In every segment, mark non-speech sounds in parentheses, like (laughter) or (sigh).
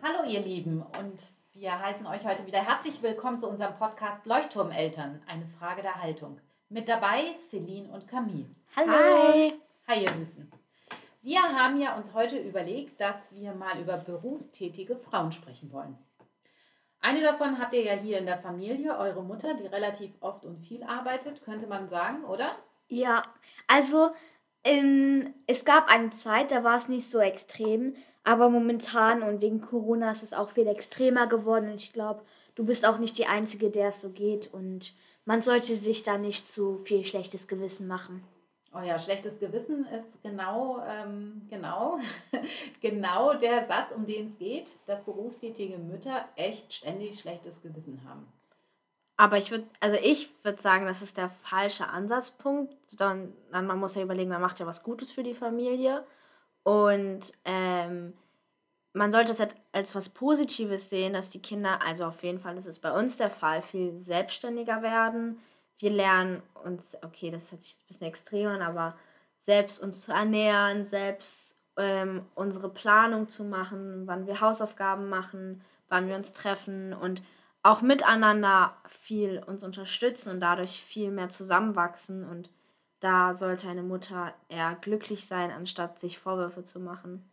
Hallo ihr Lieben und wir heißen euch heute wieder herzlich willkommen zu unserem Podcast Leuchtturmeltern, eine Frage der Haltung. Mit dabei Celine und Camille. Hallo. Hi. Hi ihr Süßen. Wir haben ja uns heute überlegt, dass wir mal über berufstätige Frauen sprechen wollen. Eine davon habt ihr ja hier in der Familie, eure Mutter, die relativ oft und viel arbeitet, könnte man sagen, oder? Ja, also ähm, es gab eine Zeit, da war es nicht so extrem, aber momentan und wegen Corona ist es auch viel extremer geworden und ich glaube, du bist auch nicht die Einzige, der es so geht und man sollte sich da nicht zu viel schlechtes Gewissen machen. Oh ja, schlechtes Gewissen ist genau, ähm, genau, (laughs) genau der Satz, um den es geht, dass berufstätige Mütter echt ständig schlechtes Gewissen haben. Aber ich würde, also ich würde sagen, das ist der falsche Ansatzpunkt. Dann, dann man muss ja überlegen, man macht ja was Gutes für die Familie. Und ähm, man sollte es halt als was Positives sehen, dass die Kinder, also auf jeden Fall ist es bei uns der Fall, viel selbstständiger werden. Wir lernen uns, okay, das hört sich ein bisschen extrem an, aber selbst uns zu ernähren, selbst ähm, unsere Planung zu machen, wann wir Hausaufgaben machen, wann wir uns treffen und auch miteinander viel uns unterstützen und dadurch viel mehr zusammenwachsen. Und da sollte eine Mutter eher glücklich sein, anstatt sich Vorwürfe zu machen.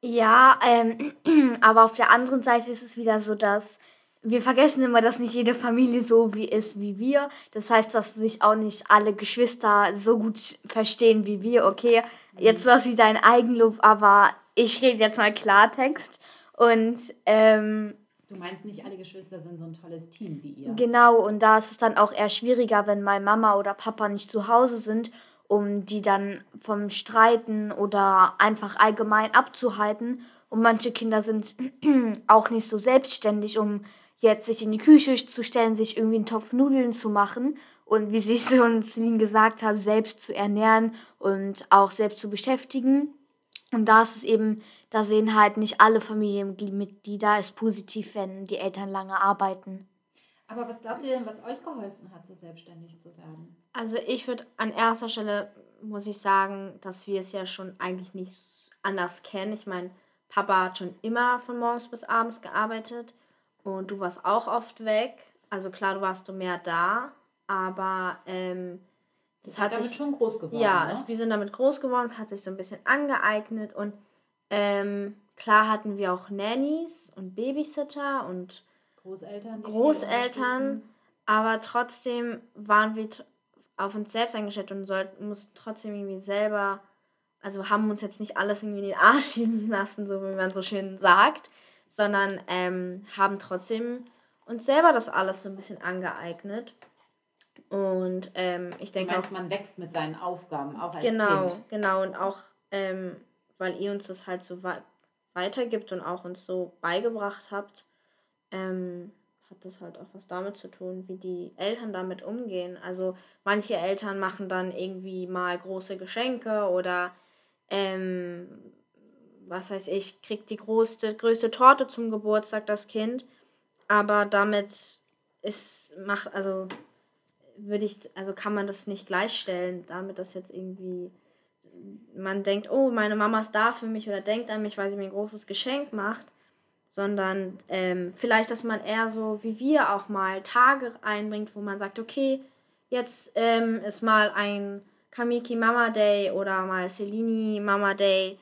Ja, ähm, (clears throat) aber auf der anderen Seite ist es wieder so, dass wir vergessen immer, dass nicht jede Familie so wie ist wie wir. Das heißt, dass sich auch nicht alle Geschwister so gut verstehen wie wir. Okay, jetzt war es wieder ein Eigenlob, aber ich rede jetzt mal Klartext. Und ähm, Du meinst nicht, alle Geschwister sind so ein tolles Team wie ihr. Genau, und da ist es dann auch eher schwieriger, wenn meine Mama oder Papa nicht zu Hause sind, um die dann vom Streiten oder einfach allgemein abzuhalten. Und manche Kinder sind (clears throat) auch nicht so selbstständig, um jetzt sich in die Küche zu stellen, sich irgendwie einen Topf Nudeln zu machen und wie sie schon (laughs) Celine gesagt hat, selbst zu ernähren und auch selbst zu beschäftigen. Und da ist es eben, da sehen halt nicht alle Familienmitglieder es positiv, wenn die Eltern lange arbeiten. Aber was glaubt ihr denn, was euch geholfen hat, so selbstständig zu werden? Also ich würde an erster Stelle, muss ich sagen, dass wir es ja schon eigentlich nicht anders kennen. Ich meine, Papa hat schon immer von morgens bis abends gearbeitet und du warst auch oft weg. Also klar, du warst du mehr da, aber ähm, das hat damit sich, schon groß geworden. Ja, ne? wir sind damit groß geworden, es hat sich so ein bisschen angeeignet und ähm, klar hatten wir auch Nannies und Babysitter und Großeltern. Großeltern, aber trotzdem waren wir auf uns selbst eingestellt und sollten, mussten trotzdem irgendwie selber, also haben uns jetzt nicht alles irgendwie in den Arsch (laughs) schieben lassen, so wie man so schön sagt, sondern ähm, haben trotzdem uns selber das alles so ein bisschen angeeignet. Und ähm, ich denke auch. man wächst mit seinen Aufgaben, auch als genau, Kind. Genau, und auch, ähm, weil ihr uns das halt so weitergibt und auch uns so beigebracht habt, ähm, hat das halt auch was damit zu tun, wie die Eltern damit umgehen. Also manche Eltern machen dann irgendwie mal große Geschenke oder ähm, was weiß ich, kriegt die größte, größte Torte zum Geburtstag das Kind. Aber damit ist, macht, also würde ich, also kann man das nicht gleichstellen, damit das jetzt irgendwie man denkt, oh, meine Mama ist da für mich oder denkt an mich, weil sie mir ein großes Geschenk macht, sondern ähm, vielleicht, dass man eher so wie wir auch mal Tage einbringt, wo man sagt, okay, jetzt ähm, ist mal ein Kamiki Mama Day oder mal Selini Mama Day,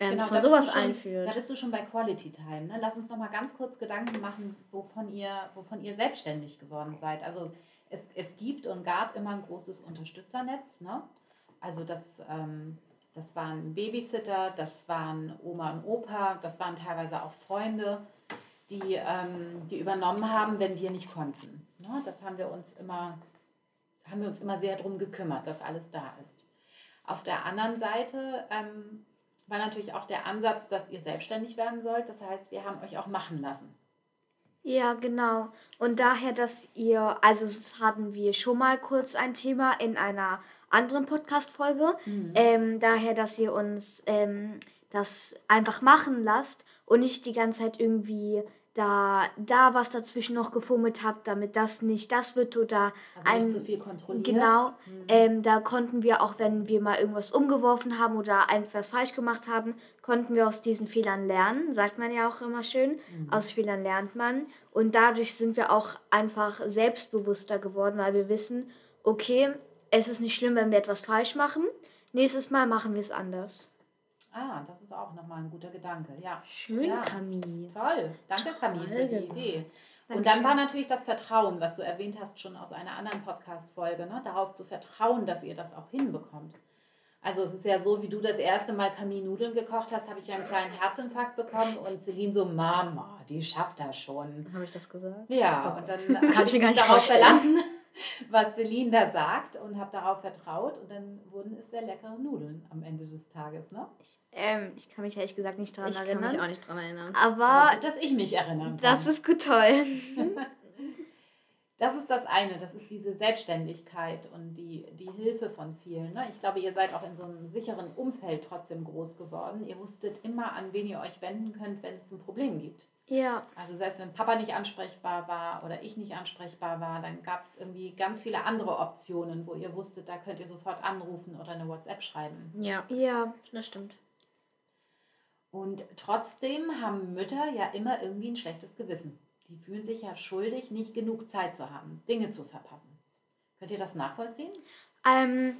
ähm, genau, dass man sowas schon, einführt. Da bist du schon bei Quality Time. Ne? Lass uns noch mal ganz kurz Gedanken machen, wovon ihr, wovon ihr selbstständig geworden seid. Also es, es gibt und gab immer ein großes Unterstützernetz. Ne? Also das, ähm, das waren Babysitter, das waren Oma und Opa, das waren teilweise auch Freunde, die, ähm, die übernommen haben, wenn wir nicht konnten. Ne? Das haben wir uns immer, haben wir uns immer sehr darum gekümmert, dass alles da ist. Auf der anderen Seite ähm, war natürlich auch der Ansatz, dass ihr selbstständig werden sollt. Das heißt, wir haben euch auch machen lassen. Ja, genau. Und daher, dass ihr, also das hatten wir schon mal kurz ein Thema in einer anderen Podcast-Folge, mhm. ähm, daher, dass ihr uns ähm, das einfach machen lasst und nicht die ganze Zeit irgendwie da, da was dazwischen noch gefummelt habe, damit das nicht das wird oder Also ein, nicht zu viel kontrolliert. Genau, Mhm. ähm, da konnten wir auch, wenn wir mal irgendwas umgeworfen haben oder etwas falsch gemacht haben, konnten wir aus diesen Fehlern lernen, sagt man ja auch immer schön. Mhm. Aus Fehlern lernt man. Und dadurch sind wir auch einfach selbstbewusster geworden, weil wir wissen, okay, es ist nicht schlimm, wenn wir etwas falsch machen. Nächstes Mal machen wir es anders. Ah, das ist auch nochmal ein guter Gedanke. Ja, Schön, Ja. Camille. toll. Danke, Camille, für die gesagt. Idee. Und Dankeschön. dann war natürlich das Vertrauen, was du erwähnt hast, schon aus einer anderen Podcast-Folge, ne? darauf zu vertrauen, dass ihr das auch hinbekommt. Also es ist ja so, wie du das erste Mal Kaminnudeln gekocht hast, habe ich ja einen kleinen Herzinfarkt bekommen und Celine so, Mama, die schafft das schon. Habe ich das gesagt? Ja, Oh und dann (laughs) Kann ich mir gar nicht darauf verlassen, was Celine da sagt und habe darauf vertraut und dann wurden es sehr leckere Nudeln am Ende des Tages. Ne? Ähm, ich kann mich ehrlich gesagt nicht daran Ich kann erinnern. mich auch nicht dran erinnern. Aber aber gut, dass ich mich erinnern kann. das ist gut toll. Das ist das eine, das ist diese Selbstständigkeit und die, die Hilfe von vielen. Ne? Ich glaube, ihr seid auch in so einem sicheren Umfeld trotzdem groß geworden. Ihr wusstet immer, an wen ihr euch wenden könnt, wenn es ein Problem gibt. Ja, Also selbst wenn Papa nicht ansprechbar war oder ich nicht ansprechbar war, dann gab es irgendwie ganz viele andere Optionen, wo ihr wusstet, da könnt ihr sofort anrufen oder eine WhatsApp schreiben. Ja, ja, das stimmt. Und trotzdem haben Mütter ja immer irgendwie ein schlechtes Gewissen. Die fühlen sich ja schuldig, nicht genug Zeit zu haben, Dinge zu verpassen. Könnt ihr das nachvollziehen? Ähm,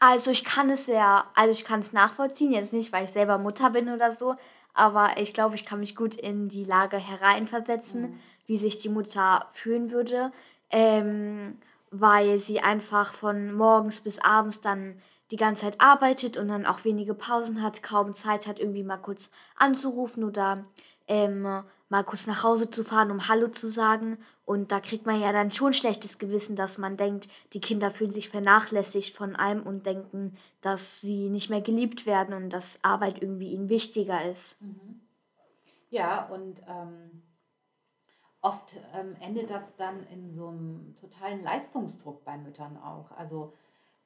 also ich kann es ja, also ich kann es nachvollziehen, jetzt nicht, weil ich selber Mutter bin oder so, aber ich glaube, ich kann mich gut in die Lage hereinversetzen, Mhm. wie sich die Mutter fühlen würde, ähm, weil sie einfach von morgens bis abends dann die ganze Zeit arbeitet und dann auch wenige Pausen hat, kaum Zeit hat, irgendwie mal kurz anzurufen oder ähm, mal kurz nach Hause zu fahren, um Hallo zu sagen. Und da kriegt man ja dann schon schlechtes Gewissen, dass man denkt, die Kinder fühlen sich vernachlässigt von einem und denken, dass sie nicht mehr geliebt werden und dass Arbeit irgendwie ihnen wichtiger ist. Mhm. Ja, und ähm, oft ähm, endet das dann in so einem totalen Leistungsdruck bei Müttern auch. Also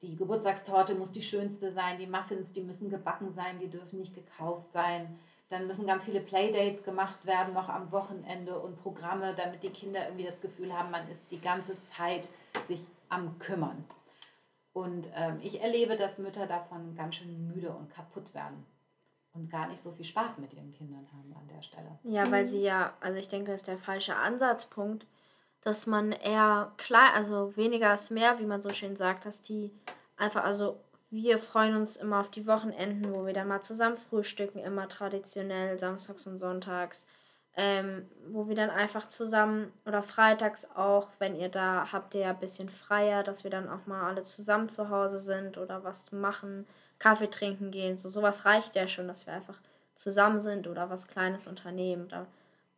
die Geburtstagstorte muss die schönste sein, die Muffins, die müssen gebacken sein, die dürfen nicht gekauft sein. Dann müssen ganz viele Playdates gemacht werden, noch am Wochenende und Programme, damit die Kinder irgendwie das Gefühl haben, man ist die ganze Zeit sich am Kümmern. Und ähm, ich erlebe, dass Mütter davon ganz schön müde und kaputt werden und gar nicht so viel Spaß mit ihren Kindern haben an der Stelle. Ja, weil sie ja, also ich denke, das ist der falsche Ansatzpunkt, dass man eher klein, also weniger ist mehr, wie man so schön sagt, dass die einfach, also wir freuen uns immer auf die Wochenenden, wo wir dann mal zusammen frühstücken, immer traditionell, samstags und sonntags, ähm, wo wir dann einfach zusammen oder freitags auch, wenn ihr da habt ihr ja ein bisschen freier, dass wir dann auch mal alle zusammen zu Hause sind oder was machen, Kaffee trinken gehen, so sowas reicht ja schon, dass wir einfach zusammen sind oder was Kleines unternehmen. Da,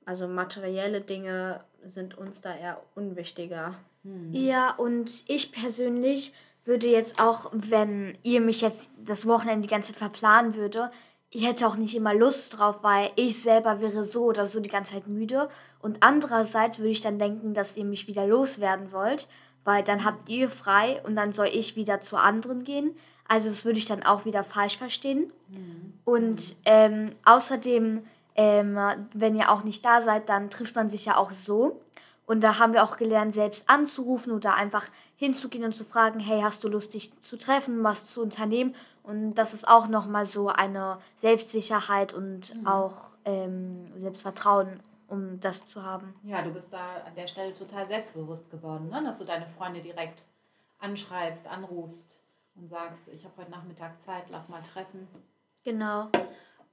also materielle Dinge sind uns da eher unwichtiger. Hm. Ja, und ich persönlich würde jetzt auch, wenn ihr mich jetzt das Wochenende die ganze Zeit verplanen würde, ich hätte auch nicht immer Lust drauf, weil ich selber wäre so oder so die ganze Zeit müde. Und andererseits würde ich dann denken, dass ihr mich wieder loswerden wollt, weil dann habt ihr frei und dann soll ich wieder zu anderen gehen. Also das würde ich dann auch wieder falsch verstehen. Hm. Und ähm, außerdem, ähm, wenn ihr auch nicht da seid, dann trifft man sich ja auch so. Und da haben wir auch gelernt, selbst anzurufen oder einfach hinzugehen und zu fragen, hey, hast du Lust, dich zu treffen, was zu unternehmen? Und das ist auch nochmal so eine Selbstsicherheit und Mhm. auch ähm, Selbstvertrauen, um das zu haben. Ja, du bist da an der Stelle total selbstbewusst geworden, ne? dass du deine Freunde direkt anschreibst, anrufst und sagst, ich habe heute Nachmittag Zeit, lass mal treffen. Genau.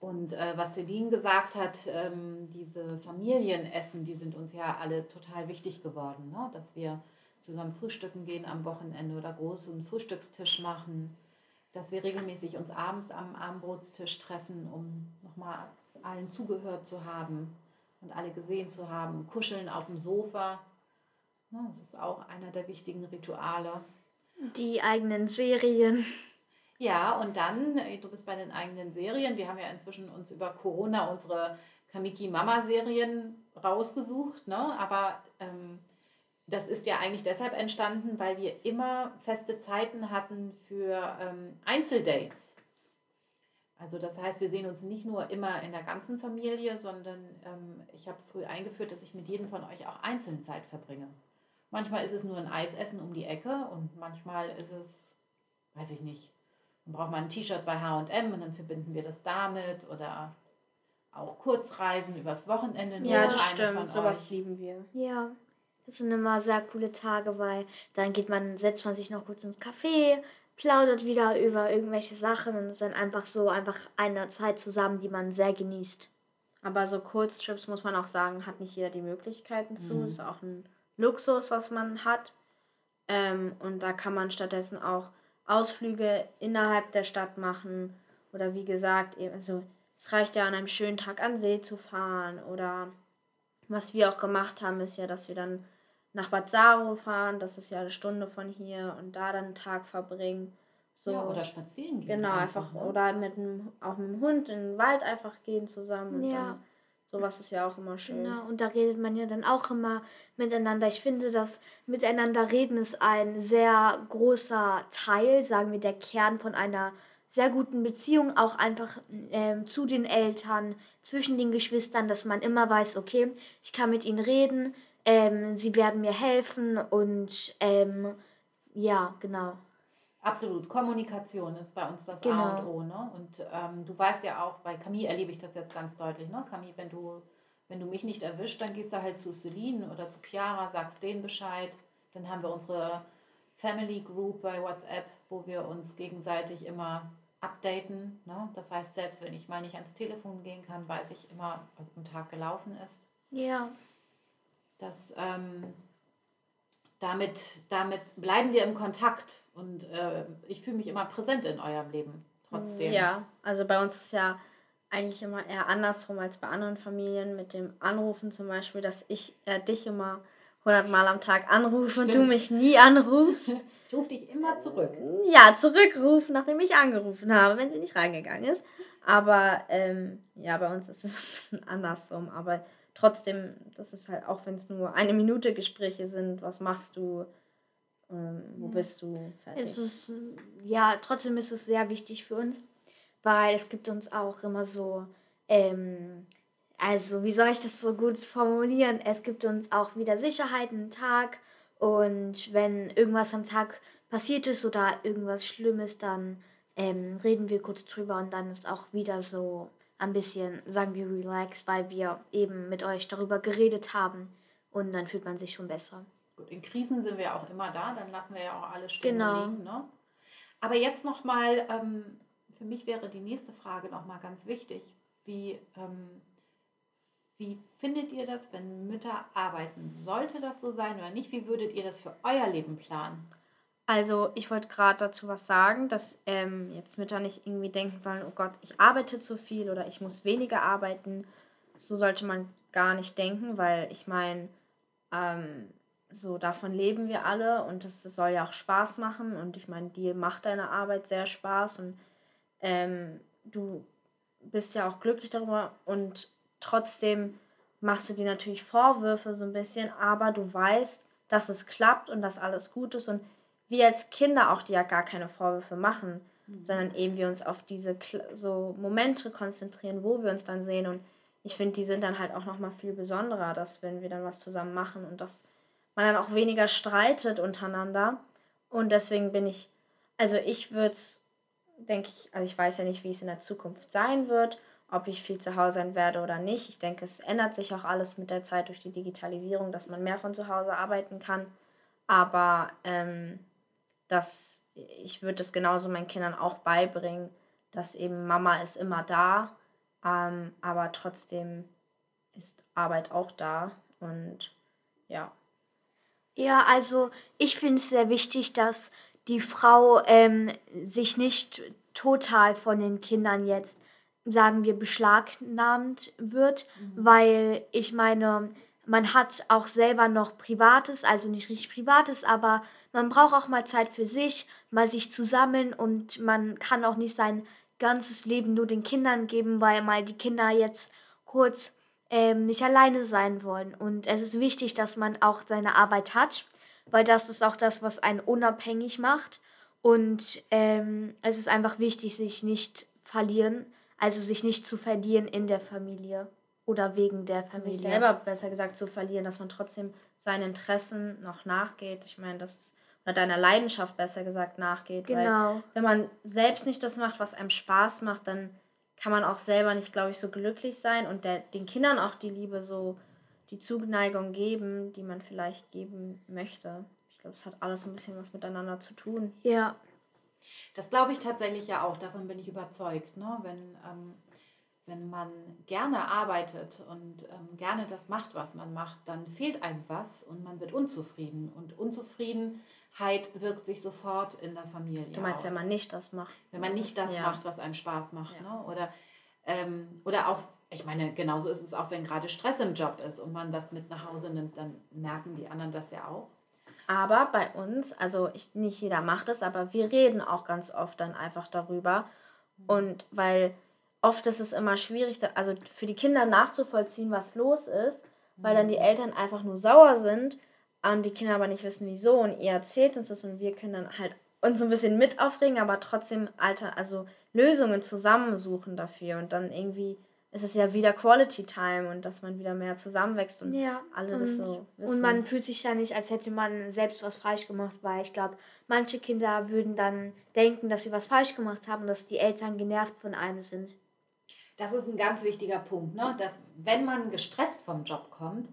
Und äh, was Celine gesagt hat, ähm, diese Familienessen, die sind uns ja alle total wichtig geworden, ne? dass wir zusammen frühstücken gehen am Wochenende oder großen Frühstückstisch machen, dass wir regelmäßig uns abends am Abendbrotstisch treffen, um nochmal allen zugehört zu haben und alle gesehen zu haben, kuscheln auf dem Sofa. Ne? Das ist auch einer der wichtigen Rituale. Die eigenen Serien. Ja, und dann, äh, du bist bei den eigenen Serien. Wir haben ja inzwischen uns über Corona unsere Kamiki Mama Serien rausgesucht, ne? Aber ähm, das ist ja eigentlich deshalb entstanden, weil wir immer feste Zeiten hatten für ähm, Einzeldates. Also das heißt, wir sehen uns nicht nur immer in der ganzen Familie, sondern ähm, ich habe früh eingeführt, dass ich mit jedem von euch auch einzeln Zeit verbringe. Manchmal ist es nur ein Eisessen um die Ecke und manchmal ist es, weiß ich nicht, dann braucht man ein T-Shirt bei HM und dann verbinden wir das damit oder auch Kurzreisen übers Wochenende. nur Ja, das stimmt. Sowas lieben wir. Ja, das sind immer sehr coole Tage, weil dann geht man, setzt man sich noch kurz ins Café, plaudert wieder über irgendwelche Sachen und ist dann einfach so einfach eine Zeit zusammen, die man sehr genießt. Aber so Kurztrips muss man auch sagen, hat nicht jeder die Möglichkeiten zu. Mhm. Ist auch ein Luxus, was man hat. Ähm, und da kann man stattdessen auch Ausflüge innerhalb der Stadt machen. Oder wie gesagt, eben, also es reicht ja an einem schönen Tag an See zu fahren. Oder was wir auch gemacht haben, ist ja, dass wir dann nach Bad Saro fahren. Das ist ja eine Stunde von hier und da dann einen Tag verbringen. So. Ja, oder spazieren gehen. Genau, einfach, ne? oder mit dem, auch mit dem Hund in den Wald einfach gehen zusammen. Und Ja. dann, sowas ist ja auch immer schön. Genau, und da redet man ja dann auch immer miteinander. Ich finde, das Miteinander reden ist ein sehr großer Teil, sagen wir, der Kern von einer sehr guten Beziehung, auch einfach ähm, zu den Eltern, zwischen den Geschwistern, dass man immer weiß, okay, ich kann mit ihnen reden, ähm, sie werden mir helfen und ähm, ja, genau. Absolut, Kommunikation ist bei uns das A Genau. und O. Ne? Und ähm, du weißt ja auch, bei Camille erlebe ich das jetzt ganz deutlich. Ne? Camille, wenn du, wenn du mich nicht erwischt, dann gehst du halt zu Celine oder zu Chiara, sagst denen Bescheid. Dann haben wir unsere Family Group bei WhatsApp, wo wir uns gegenseitig immer updaten. Ne? Das heißt, selbst wenn ich mal nicht ans Telefon gehen kann, weiß ich immer, was am Tag gelaufen ist. Ja, Das, ähm, damit, damit bleiben wir im Kontakt und äh, ich fühle mich immer präsent in eurem Leben trotzdem. Ja, also bei uns ist ja eigentlich immer eher andersrum als bei anderen Familien mit dem Anrufen zum Beispiel, dass ich äh, dich immer hundertmal am Tag anrufe und du Stimmt. mich nie anrufst. (laughs) Ich rufe dich immer zurück. ja, zurückrufen, nachdem ich angerufen habe, wenn sie nicht reingegangen ist. Aber ähm, ja, bei uns ist es (laughs) ein bisschen andersrum. Aber trotzdem, das ist halt, auch wenn es nur eine Minute Gespräche sind, was machst du, ähm, wo bist du, fertig. Es ist, ja, trotzdem ist es sehr wichtig für uns, weil es gibt uns auch immer so, ähm, also wie soll ich das so gut formulieren? Es gibt uns auch wieder Sicherheit einen Tag und wenn irgendwas am Tag passiert ist oder irgendwas Schlimmes, dann ähm, reden wir kurz drüber und dann ist auch wieder so ein bisschen, sagen wir, relaxed, weil wir eben mit euch darüber geredet haben und dann fühlt man sich schon besser. Gut, in Krisen sind wir auch immer da, dann lassen wir ja auch alle stehen Genau. liegen. Ne? Aber jetzt nochmal, ähm, für mich wäre die nächste Frage nochmal ganz wichtig. Wie, ähm, wie findet ihr das, wenn Mütter arbeiten? Sollte das so sein oder nicht? Wie würdet ihr das für euer Leben planen? Also ich wollte gerade dazu was sagen, dass ähm, jetzt Mütter nicht irgendwie denken sollen, oh Gott, ich arbeite zu viel oder ich muss weniger arbeiten. So sollte man gar nicht denken, weil ich meine, ähm, so davon leben wir alle und das, soll ja auch Spaß machen und ich meine, dir macht deine Arbeit sehr Spaß und ähm, du bist ja auch glücklich darüber und trotzdem machst du dir natürlich Vorwürfe so ein bisschen, aber du weißt, dass es klappt und dass alles gut ist und wir als Kinder auch dir ja gar keine Vorwürfe machen, sondern eben wir uns auf diese so Momente konzentrieren, wo wir uns dann sehen und ich finde, die sind dann halt auch noch mal viel besonderer, dass wenn wir dann was zusammen machen und dass man dann auch weniger streitet untereinander und deswegen bin ich, also ich würde es, denke ich, also ich weiß ja nicht, wie es in der Zukunft sein wird, ob ich viel zu Hause sein werde oder nicht. Ich denke, es ändert sich auch alles mit der Zeit durch die Digitalisierung, dass man mehr von zu Hause arbeiten kann. Aber ähm, das, ich würde es genauso meinen Kindern auch beibringen, dass eben Mama ist immer da, ähm, aber trotzdem ist Arbeit auch da. Und ja. Ja, also ich finde es sehr wichtig, dass die Frau ähm, sich nicht total von den Kindern jetzt, sagen wir, beschlagnahmt wird, weil ich meine, man hat auch selber noch Privates, also nicht richtig Privates, aber man braucht auch mal Zeit für sich, mal sich zu sammeln und man kann auch nicht sein ganzes Leben nur den Kindern geben, weil mal die Kinder jetzt kurz ähm, nicht alleine sein wollen. Und es ist wichtig, dass man auch seine Arbeit hat, weil das ist auch das, was einen unabhängig macht. Und ähm, es ist einfach wichtig, sich nicht verlieren, also sich nicht zu verlieren in der Familie oder wegen der Familie. Sich selber besser gesagt zu verlieren, dass man trotzdem seinen Interessen noch nachgeht. Ich meine, das ist, oder deiner Leidenschaft besser gesagt nachgeht. Genau. Weil wenn man selbst nicht das macht, was einem Spaß macht, dann kann man auch selber nicht, glaube ich, so glücklich sein und der, den Kindern auch die Liebe so, die Zuneigung geben, die man vielleicht geben möchte. Ich glaube, es hat alles so ein bisschen was miteinander zu tun. Ja. Das glaube ich tatsächlich ja auch, davon bin ich überzeugt. Ne? Wenn, ähm, wenn man gerne arbeitet und ähm, gerne das macht, was man macht, dann fehlt einem was und man wird unzufrieden. Und Unzufriedenheit wirkt sich sofort in der Familie Du meinst, aus. wenn man nicht das macht? wenn man nicht das Ja. macht, was einem Spaß macht. Ja. Ne? Oder, ähm, oder auch, ich meine, genauso ist es auch, wenn gerade Stress im Job ist und man das mit nach Hause nimmt, dann merken die anderen das ja auch. Aber bei uns, also ich, nicht jeder macht es, aber wir reden auch ganz oft dann einfach darüber. Und weil oft ist es immer schwierig, da, also für die Kinder nachzuvollziehen, was los ist, weil dann die Eltern einfach nur sauer sind und die Kinder aber nicht wissen, wieso. Und ihr erzählt uns das und wir können dann halt uns so ein bisschen mit aufregen, aber trotzdem alter, also Lösungen zusammensuchen dafür. Und dann irgendwie ist es ja wieder Quality Time und dass man wieder mehr zusammenwächst und Ja. alle das und, so wissen. und man fühlt sich ja nicht, als hätte man selbst was falsch gemacht, weil ich glaube, manche Kinder würden dann denken, dass sie was falsch gemacht haben und dass die Eltern genervt von einem sind. Das ist ein ganz wichtiger Punkt, ne? dass wenn man gestresst vom Job kommt,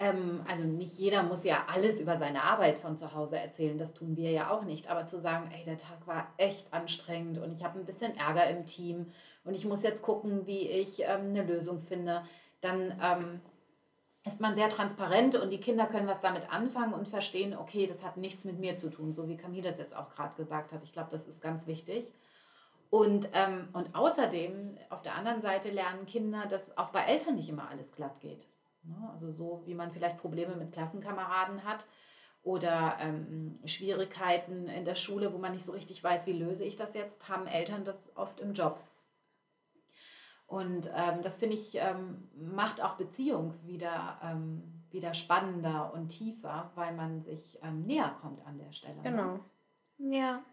ähm, also nicht jeder muss ja alles über seine Arbeit von zu Hause erzählen, das tun wir ja auch nicht, aber zu sagen, ey, der Tag war echt anstrengend und ich habe ein bisschen Ärger im Team und ich muss jetzt gucken, wie ich ähm, eine Lösung finde, dann ähm, ist man sehr transparent und die Kinder können was damit anfangen und verstehen, okay, das hat nichts mit mir zu tun, so wie Camille das jetzt auch gerade gesagt hat. Ich glaube, das ist ganz wichtig. Und, ähm, und außerdem, auf der anderen Seite lernen Kinder, dass auch bei Eltern nicht immer alles glatt geht. Ne? Also so wie man vielleicht Probleme mit Klassenkameraden hat oder ähm, Schwierigkeiten in der Schule, wo man nicht so richtig weiß, wie löse ich das jetzt, haben Eltern das oft im Job. Und ähm, das finde ich, ähm, macht auch Beziehung wieder, ähm, wieder spannender und tiefer, weil man sich ähm, näher kommt an der Stelle. ne? Genau. Ja.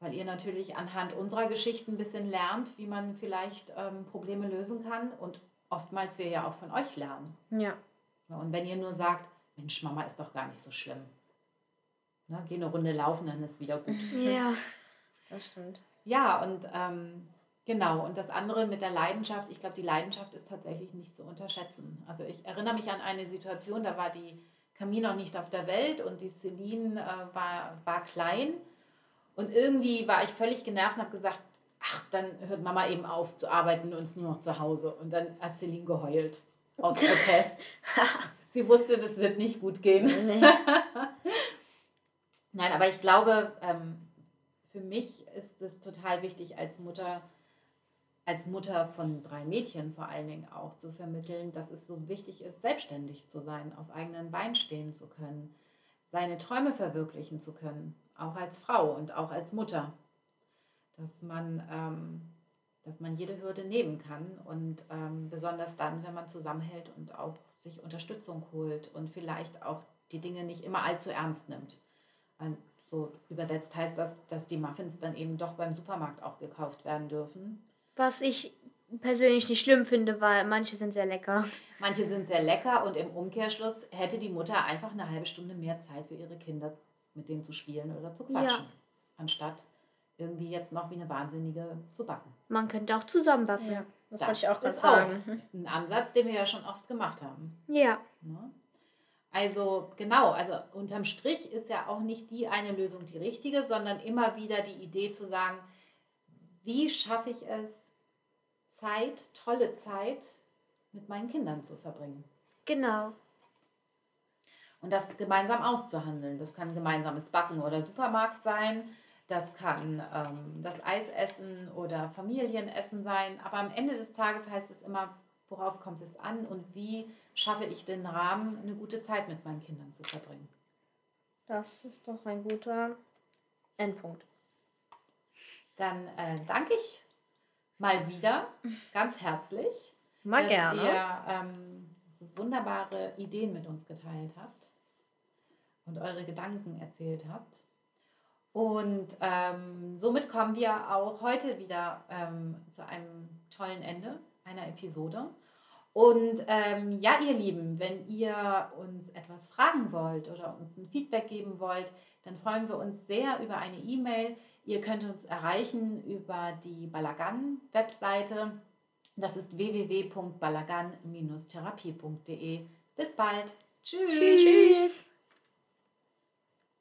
Weil ihr natürlich anhand unserer Geschichten ein bisschen lernt, wie man vielleicht ähm, Probleme lösen kann und oftmals wir ja auch von euch lernen. Ja. Und wenn ihr nur sagt, Mensch, Mama ist doch gar nicht so schlimm. Ne, geh eine Runde laufen, dann ist wieder gut. (laughs) Ja. (laughs) Das stimmt. Ja, und ähm, genau, und das andere mit der Leidenschaft, ich glaube, die Leidenschaft ist tatsächlich nicht zu unterschätzen. Also ich erinnere mich an eine Situation, da war die Camille noch nicht auf der Welt und die Celine äh, war, war klein. Und irgendwie war ich völlig genervt und habe gesagt, ach, dann hört Mama eben auf zu arbeiten und ist nur noch zu Hause. Und dann hat Celine geheult aus (laughs) Protest. Sie wusste, das wird nicht gut gehen. Nee. (laughs) Nein, aber ich glaube, ähm, für mich ist es total wichtig, als Mutter, als Mutter von drei Mädchen vor allen Dingen auch zu vermitteln, dass es so wichtig ist, selbstständig zu sein, auf eigenen Beinen stehen zu können, seine Träume verwirklichen zu können, auch als Frau und auch als Mutter. Dass man, ähm, dass man jede Hürde nehmen kann und ähm, besonders dann, wenn man zusammenhält und auch sich Unterstützung holt und vielleicht auch die Dinge nicht immer allzu ernst nimmt. So übersetzt heißt das, dass die Muffins dann eben doch beim Supermarkt auch gekauft werden dürfen. Was ich persönlich nicht schlimm finde, weil manche sind sehr lecker. Manche sind sehr lecker und im Umkehrschluss hätte die Mutter einfach eine halbe Stunde mehr Zeit für ihre Kinder, mit denen zu spielen oder zu Ja. quatschen, anstatt irgendwie jetzt noch wie eine Wahnsinnige zu backen. Man könnte auch zusammenbacken. Ja, das, Das wollte ich auch gerade ist sagen. Mhm. Ein Ansatz, den wir ja schon oft gemacht haben. Ja. Ne? Also genau, also unterm Strich ist ja auch nicht die eine Lösung die richtige, sondern immer wieder die Idee zu sagen, wie schaffe ich es, Zeit, tolle Zeit mit meinen Kindern zu verbringen. Genau. Und das gemeinsam auszuhandeln. Das kann gemeinsames Backen oder Supermarkt sein, das kann ähm, das Eisessen oder Familienessen sein. Aber am Ende des Tages heißt es immer, worauf kommt es an und wie schaffe ich den Rahmen, eine gute Zeit mit meinen Kindern zu verbringen. Das ist doch ein guter Endpunkt. Dann äh, danke ich mal wieder ganz herzlich, Mal dass gerne. ihr ähm, wunderbare Ideen mit uns geteilt habt und eure Gedanken erzählt habt. Und ähm, somit kommen wir auch heute wieder ähm, zu einem tollen Ende einer Episode. Und ähm, ja, ihr Lieben, wenn ihr uns etwas fragen wollt oder uns ein Feedback geben wollt, dann freuen wir uns sehr über eine E-Mail. Ihr könnt uns erreichen über die Balagan-Webseite. Das ist www.balagan-therapie.de. Bis bald. Tschüss. Tschüss.